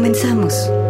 Comenzamos.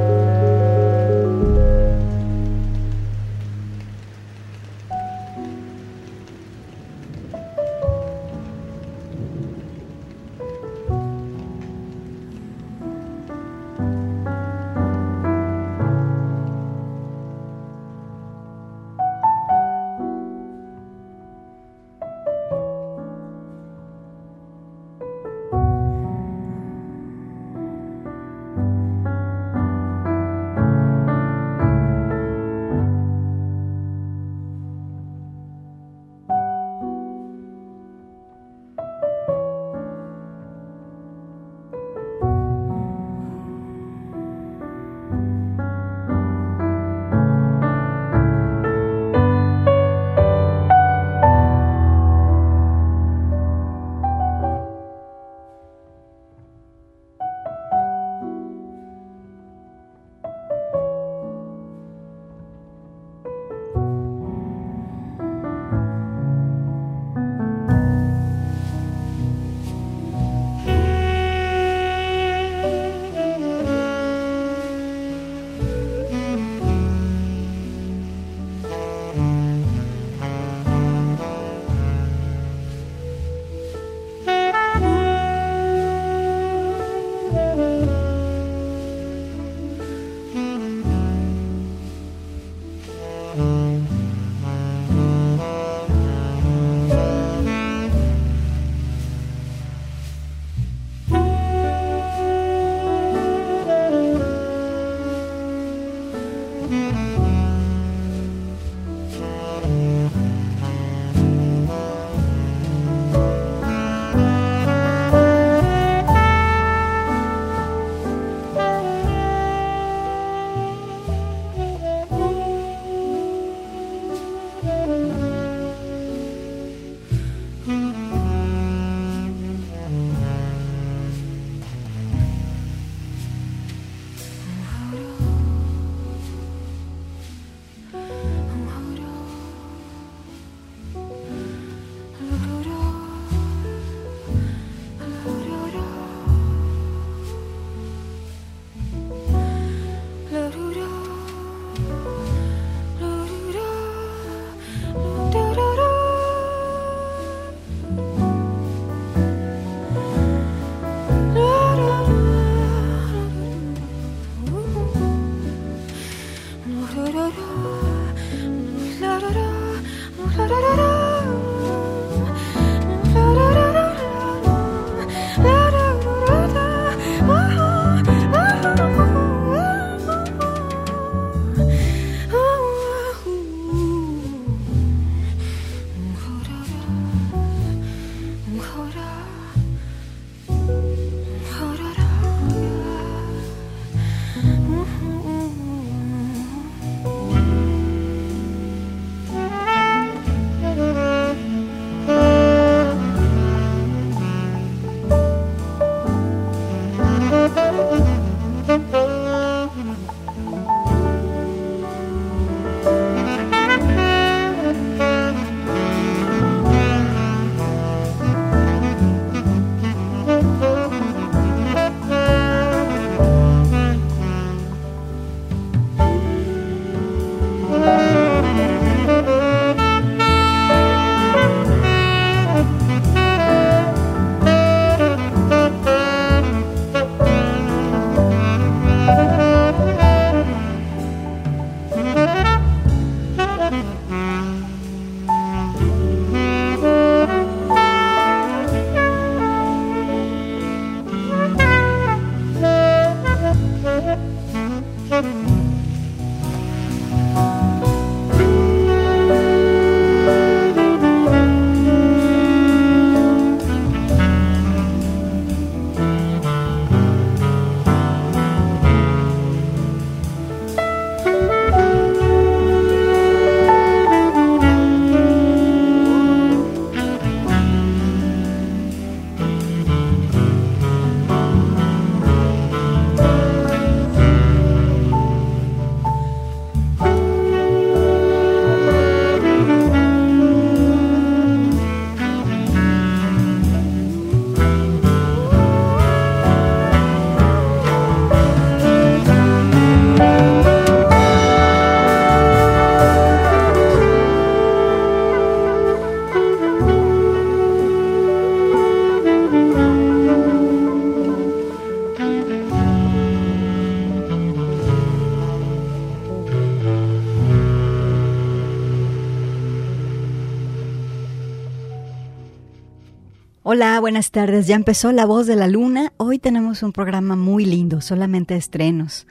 Hola, buenas tardes. Ya empezó La Voz de la Luna. Hoy tenemos un programa muy lindo, solamente estrenos.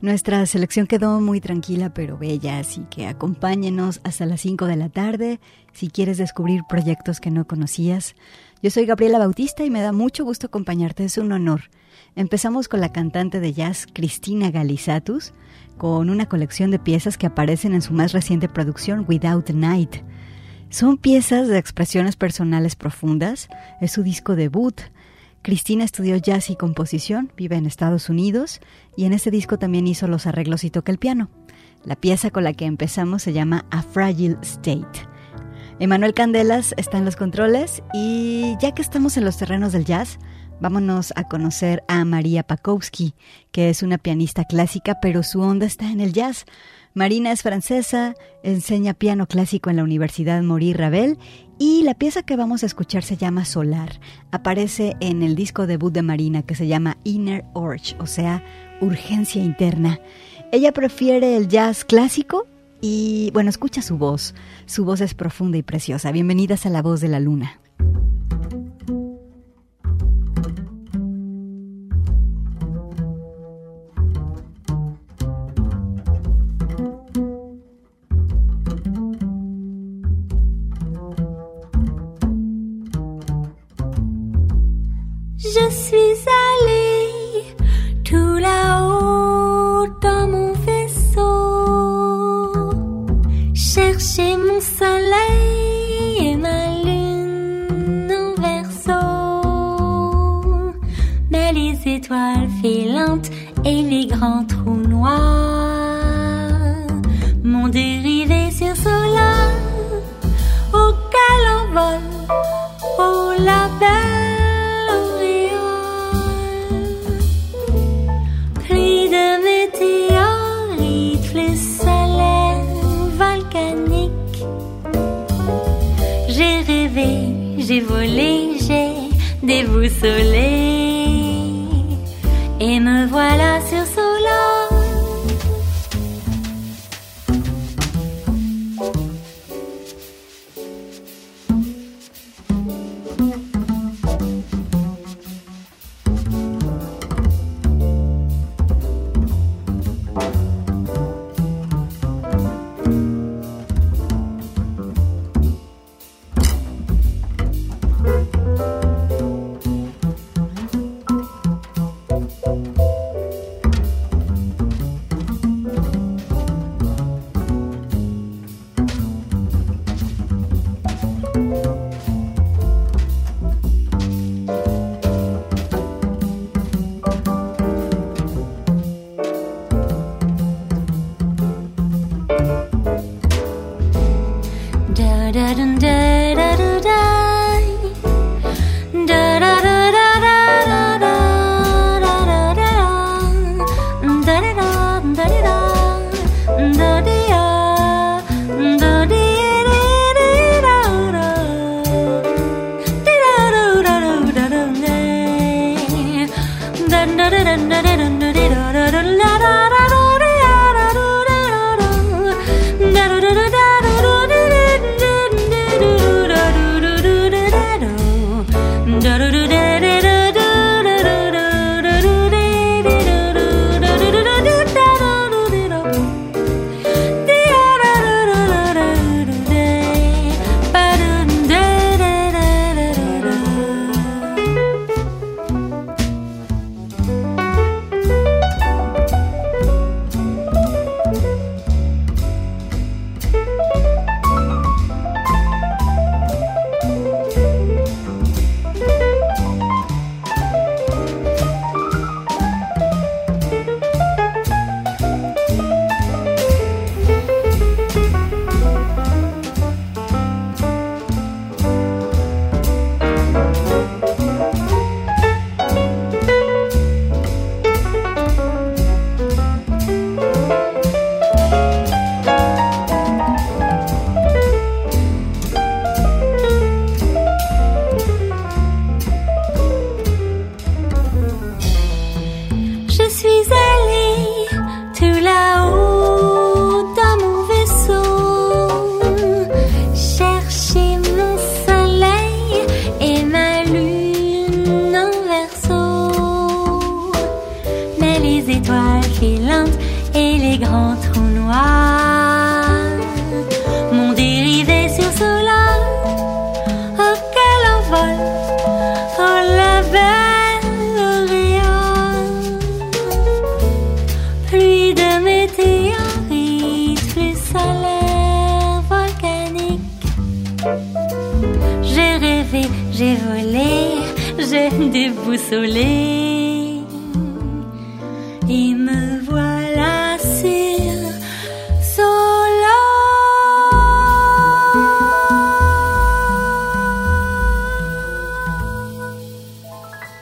Nuestra selección quedó muy tranquila pero bella, así que acompáñenos hasta las 5 de la tarde si quieres descubrir proyectos que no conocías. Yo soy Gabriela Bautista y me da mucho gusto acompañarte, es un honor. Empezamos con la cantante de jazz Cristina Galizatus, con una colección de piezas que aparecen en su más reciente producción Without Night. Son piezas de expresiones personales profundas, es su disco debut. Cristina estudió jazz y composición, vive en Estados Unidos y en este disco también hizo los arreglos y toca el piano. La pieza con la que empezamos se llama A Fragile State. Emanuel Candelas está en los controles y ya que estamos en los terrenos del jazz, vámonos a conocer a María Pakowski, que es una pianista clásica, pero su onda está en el jazz. Marina es francesa, enseña piano clásico en la Universidad Maurice Ravel y la pieza que vamos a escuchar se llama Solar. Aparece en el disco debut de Marina que se llama Inner Urge, o sea, urgencia interna. Ella prefiere el jazz clásico y bueno, escucha su voz. Su voz es profunda y preciosa. Bienvenidas a La Voz de la Luna. Je suis étoiles filantes et les grands trous noirs m'ont dérivé sur cela au calembour, au la belle auréole. Pluie de météorites, flux solaire volcaniques. J'ai rêvé, j'ai volé, j'ai déboussolé voilà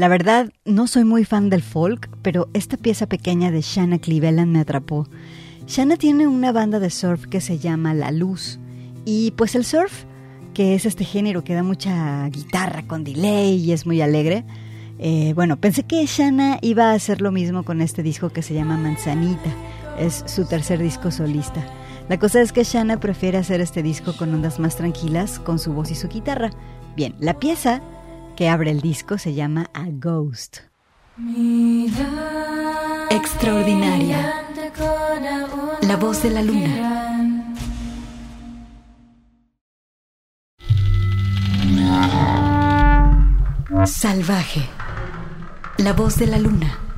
La verdad, no soy muy fan del folk, pero esta pieza pequeña de Shanna Cleveland me atrapó. Shanna tiene una banda de surf que se llama La Luz. Y pues el surf, que es este género que da mucha guitarra con delay y es muy alegre. eh, bueno, pensé que Shanna iba a hacer lo mismo con este disco que se llama Manzanita. Es su tercer disco solista. La cosa es que Shanna prefiere hacer este disco con ondas más tranquilas, con su voz y su guitarra. Bien, la pieza que abre el disco se llama A Ghost. Extraordinaria. La voz de la luna. Salvaje. La voz de la luna.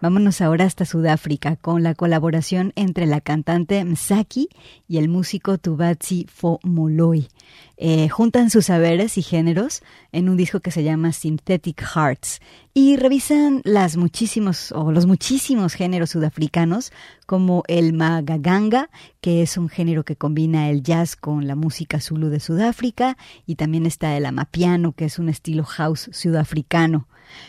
Vámonos ahora hasta Sudáfrica con la colaboración entre la cantante Msaki y el músico Tubatsi Fomoloi. Eh, juntan sus saberes y géneros en un disco que se llama Synthetic Hearts. y revisan las muchísimos o los muchísimos géneros sudafricanos como el magaganga, que es un género que combina el jazz con la música zulu de Sudáfrica, y también está el amapiano, que es un estilo house sudafricano.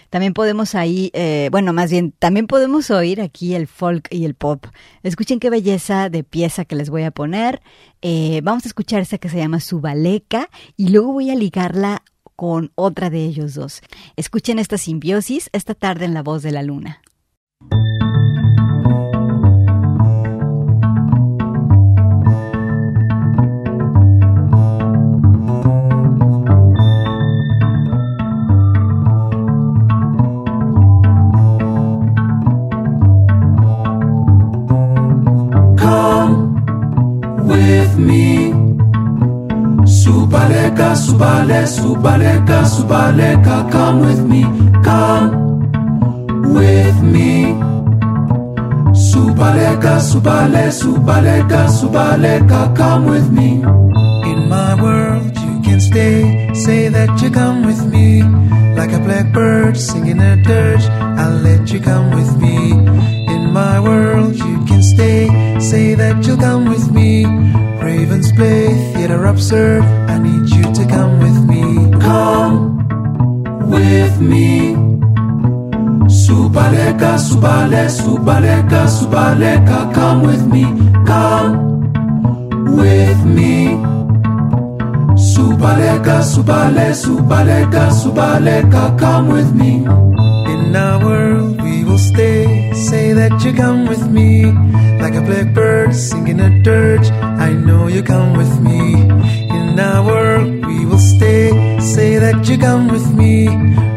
También podemos ahí, eh, bueno, más bien, también podemos oír aquí el folk y el pop. Escuchen qué belleza de pieza que les voy a poner. Eh, vamos a escuchar esta que se llama Subaleca y luego voy a ligarla con otra de ellos dos. Escuchen esta simbiosis esta tarde en La Voz de la Luna. Subaleka, subale, subaleka, come with me, come with me. Subaleka, subale, subaleka, subaleka, come with me. In my world, you can stay. Say that you come with me. Like a blackbird singing a dirge, I'll let you come with me. In my world, you can stay. Say that you'll come with me. Ravens play theater absurd. I need you to come with me. Come with me. Subaleka, subale, subaleka, subaleka, come with me. Come with me. Subaleka, subale, subaleka, subaleka, come with me. In our world, we will stay. Say that you come with me. Like a blackbird singing a dirge. I know you come with me. In our world, we will stay. Say that you come with me.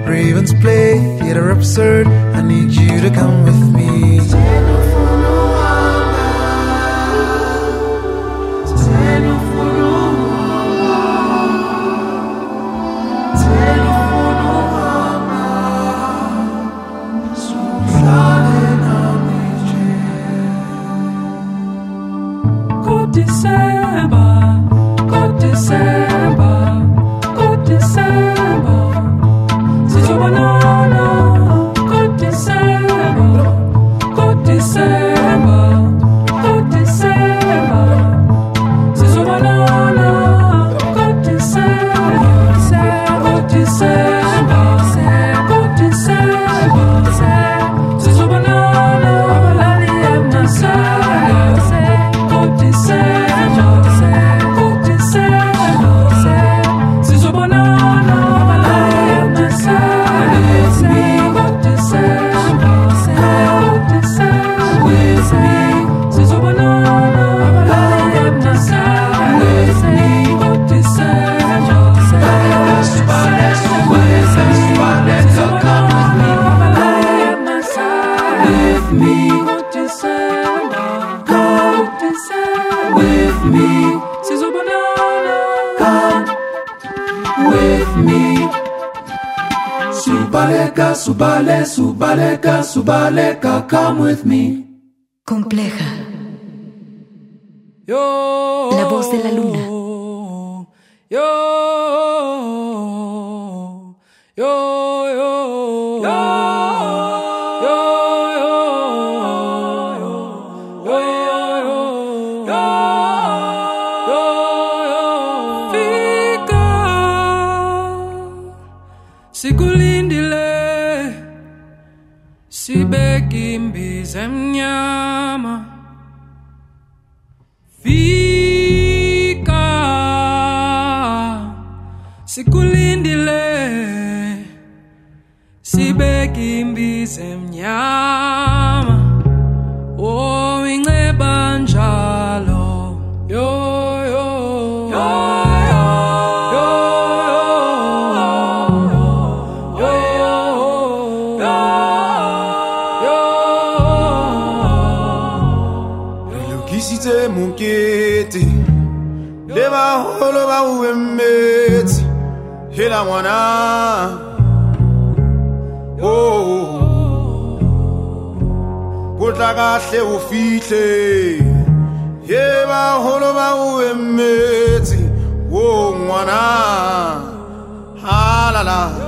Ravens play theater absurd. I need you to come with me. Subaleka, come with me. wemithi hila mwana oh. Kutla kahle ufihle eh. yeba holo ba wemithi wo mwana halala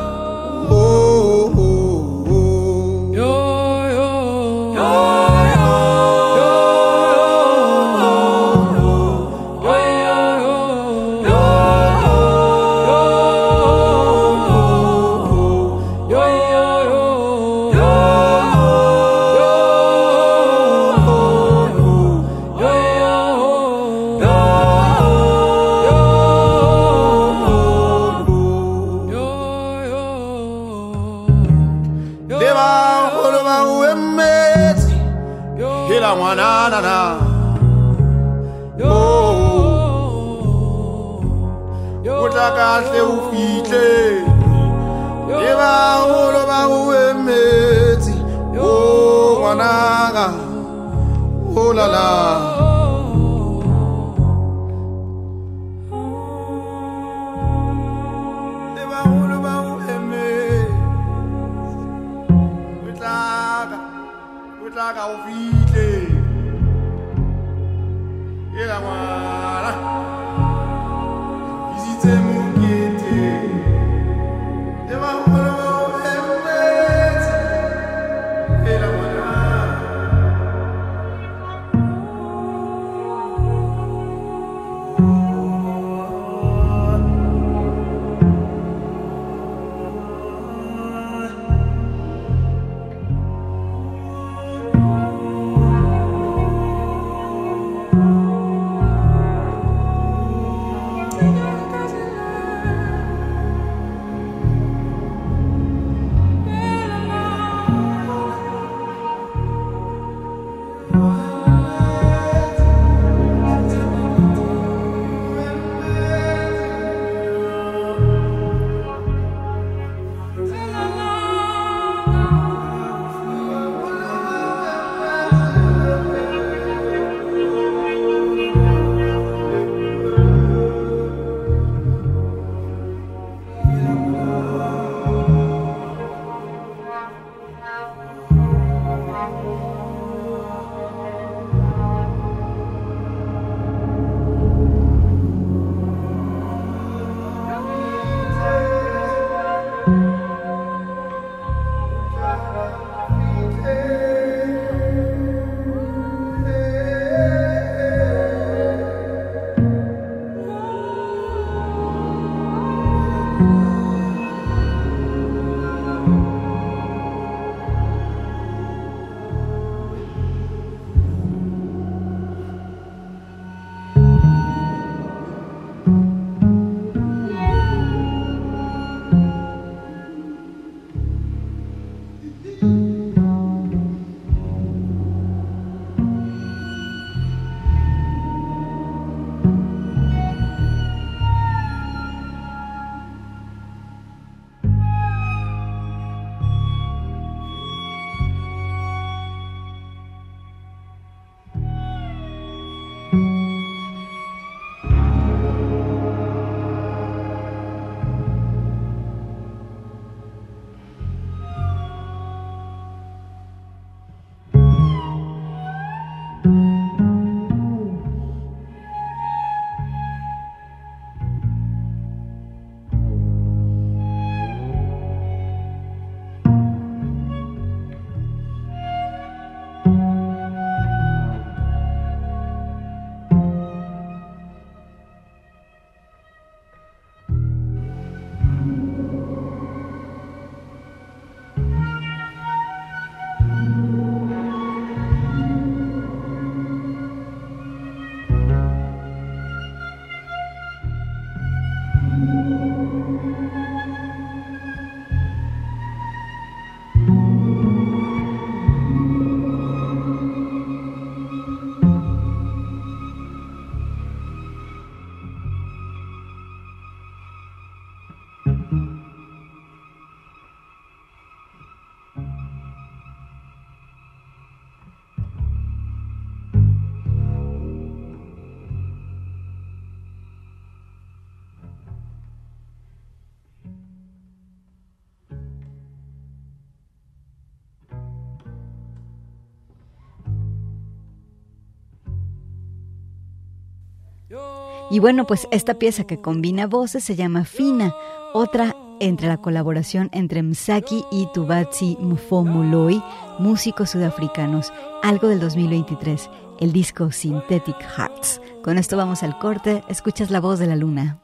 Y bueno, pues esta pieza que combina voces se llama Fina, otra entre la colaboración entre Msaki y Tubatsi Mfomuloi, músicos sudafricanos, algo del 2023, el disco Synthetic Hearts. Con esto vamos al corte, escuchas la voz de la luna.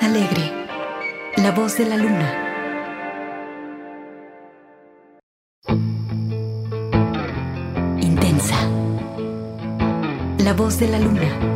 Alegre, la voz de la luna. Intensa, la voz de la luna.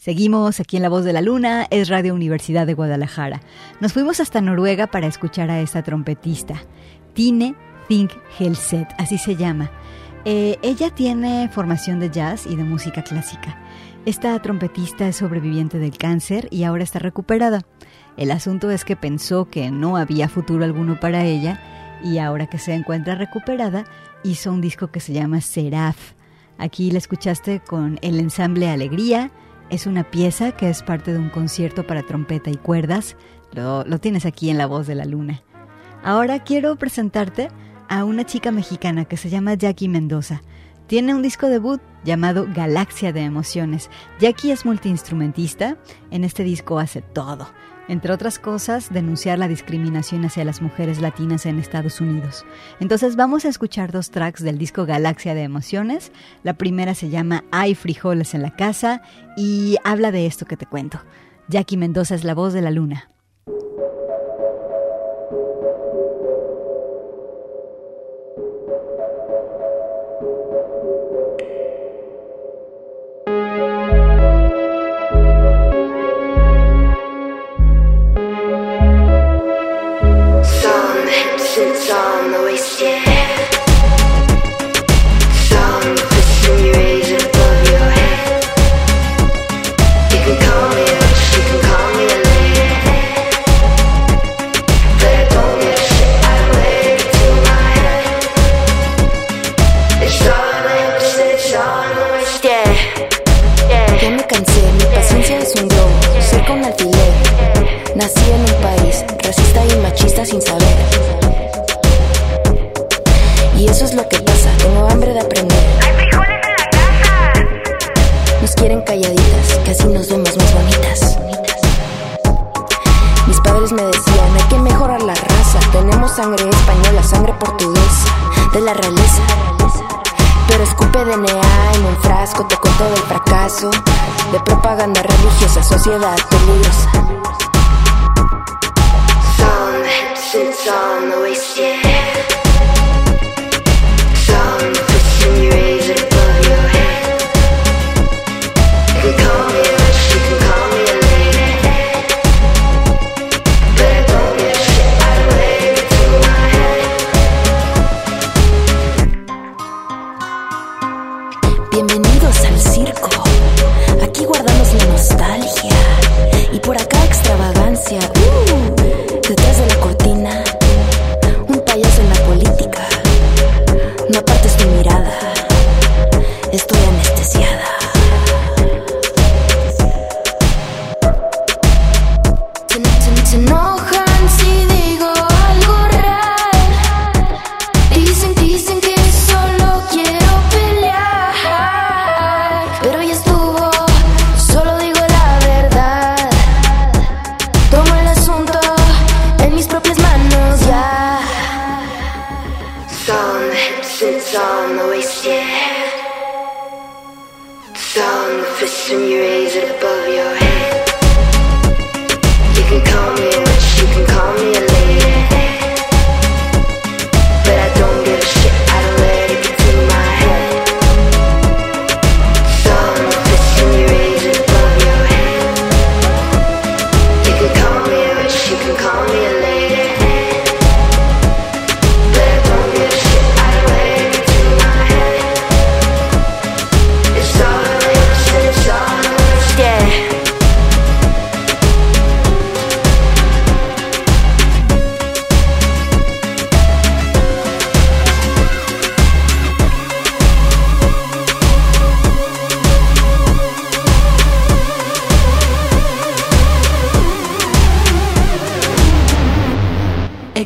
Seguimos aquí en La Voz de la Luna, es Radio Universidad de Guadalajara. Nos fuimos hasta Noruega para escuchar a esta trompetista, Tine Think Helset, así se llama. Eh, ella tiene formación de jazz y de música clásica. Esta trompetista es sobreviviente del cáncer y ahora está recuperada. El asunto es que pensó que no había futuro alguno para ella y ahora que se encuentra recuperada hizo un disco que se llama Seraph. Aquí la escuchaste con el ensamble Alegría, es una pieza que es parte de un concierto para trompeta y cuerdas. Lo, lo, tienes aquí en La Voz de la Luna. Ahora quiero presentarte a una chica mexicana que se llama Jackie Mendoza. Tiene un disco debut llamado Galaxia de Emociones. Jackie es multiinstrumentista. En este disco hace todo. Entre otras cosas, denunciar la discriminación hacia las mujeres latinas en Estados Unidos. Entonces vamos a escuchar dos tracks del disco Galaxia de Emociones. La primera se llama Hay frijoles en la casa y habla de esto que te cuento. Jackie Mendoza es la voz de la luna.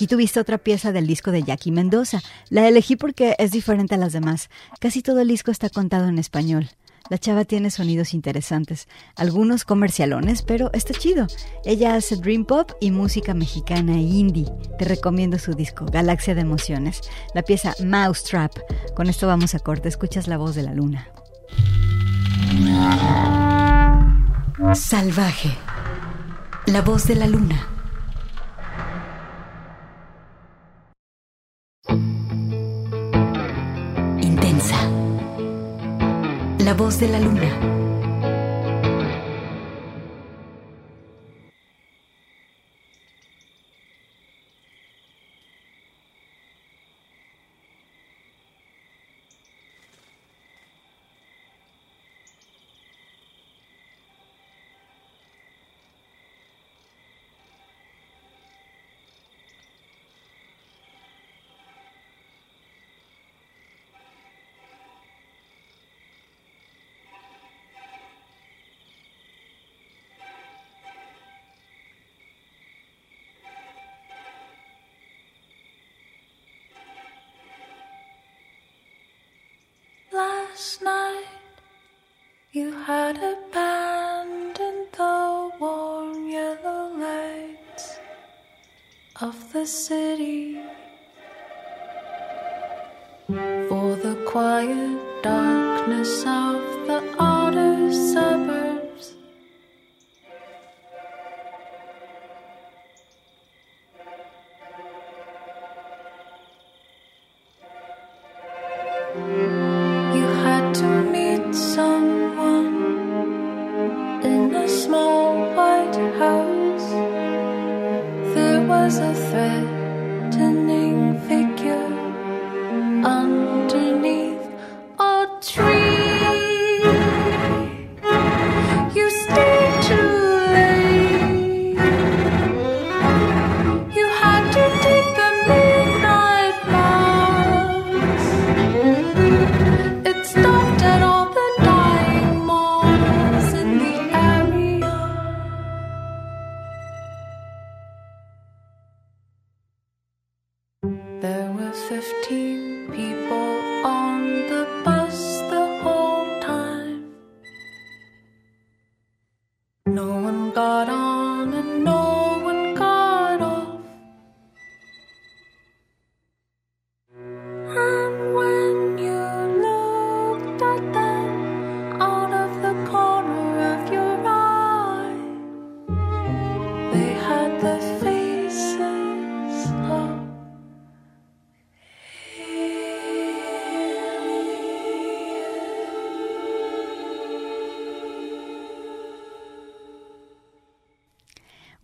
Aquí tuviste otra pieza del disco de Jackie Mendoza. La elegí porque es diferente a las demás. Casi todo el disco está contado en español. La chava tiene sonidos interesantes, algunos comercialones, pero está chido. Ella hace dream pop y música mexicana e indie. Te recomiendo su disco, Galaxia de Emociones. La pieza Mousetrap. Con esto vamos a corte. Escuchas la voz de la luna. Salvaje. La voz de la luna. La voz de la luna. Last night you had abandoned the warm yellow lights of the city for the quiet darkness of got on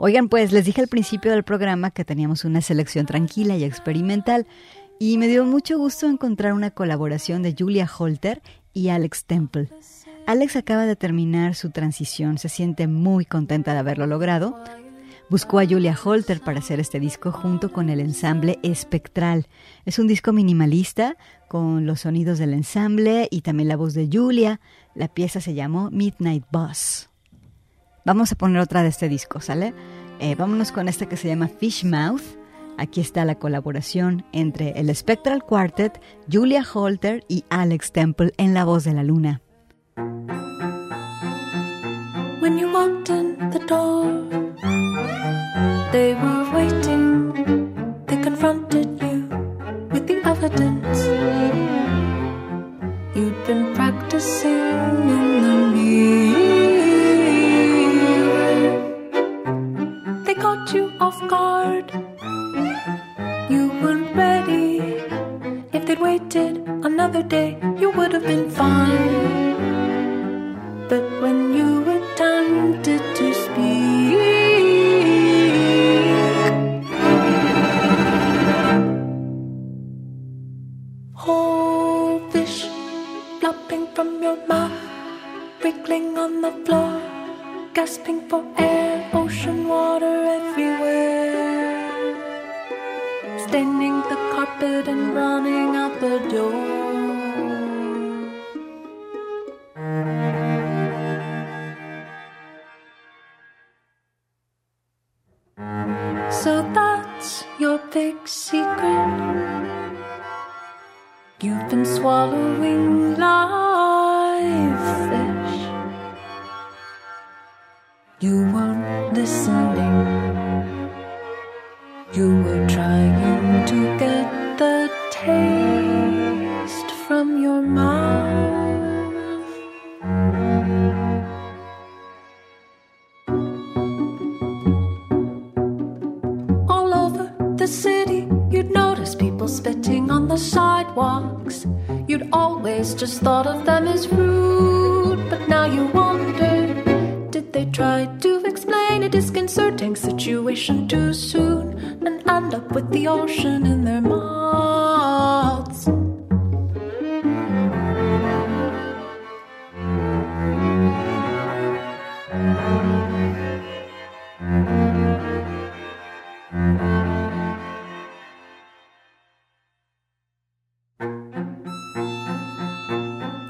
Oigan, pues les dije al principio del programa que teníamos una selección tranquila y experimental y me dio mucho gusto encontrar una colaboración de Julia Holter y Alex Temple. Alex acaba de terminar su transición, se siente muy contenta de haberlo logrado. Buscó a Julia Holter para hacer este disco junto con el ensamble Espectral. Es un disco minimalista con los sonidos del ensamble y también la voz de Julia. La pieza se llamó Midnight Bus. Vamos a poner otra de este disco, ¿sale? Eh, vámonos con esta que se llama Fish Mouth. Aquí está la colaboración entre el Spectral Quartet, Julia Holter y Alex Temple en La Voz de la Luna. When you walked in the door, they were waiting. They confronted you with the evidence. You'd been practicing If another day, you would have been fine. But when you attempted to speak, whole fish flopping from your mouth, wriggling on the floor, gasping for air, ocean water everywhere, staining the carpet and running out the door.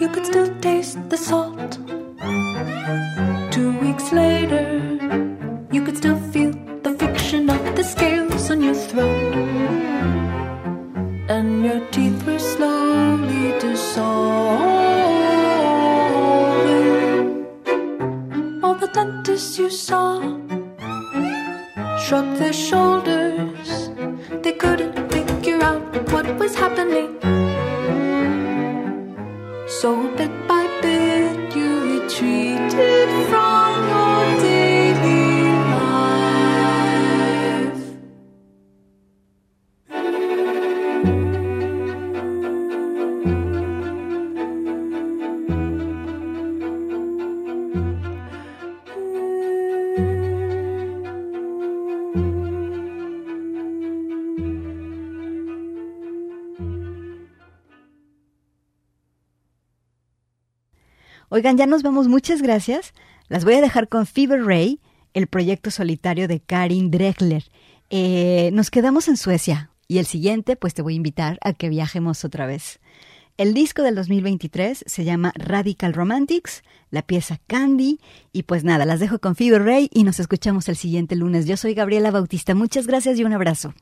You could still taste the salt. Oigan, ya nos vamos, muchas gracias. Las voy a dejar con Fever Ray, el proyecto solitario de Karin Dregler. Eh, nos quedamos en Suecia y el siguiente, pues te voy a invitar a que viajemos otra vez. El disco del 2023 se llama Radical Romantics, la pieza Candy y pues nada, las dejo con Fever Ray y nos escuchamos el siguiente lunes. Yo soy Gabriela Bautista, muchas gracias y un abrazo.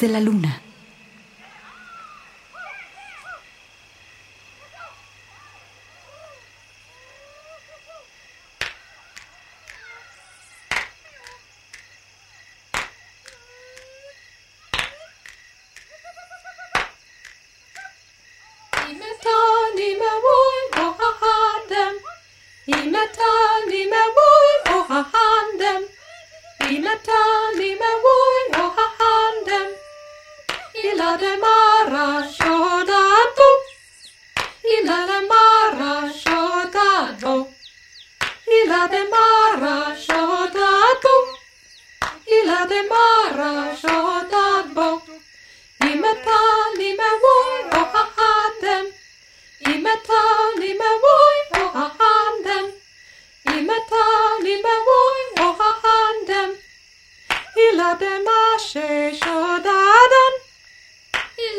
de la luna.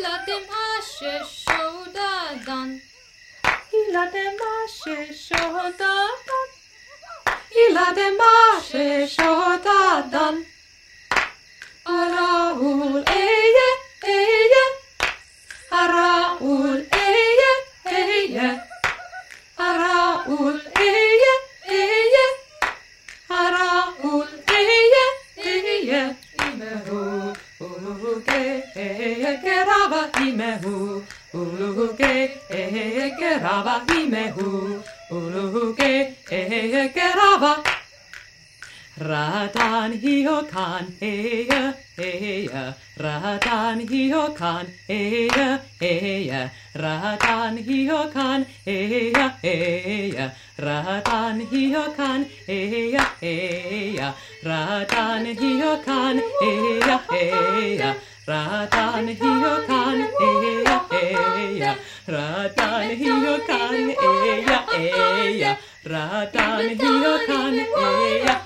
loved him Asher Shodadan. He loved him Asher Shodadan. He loved him Asher Shodadan. Ekeraba imehu, uluhuke, ekeraba ke. uluhuke, ekeraba. Radan hiokan eia eia Radan hiokan eia eia Radan hiokan eia eia Radan hiokan eia eia Radan hiokan eia eia Radan hiokan eia eia Radan hiokan eia eia Radan hiokan eia eia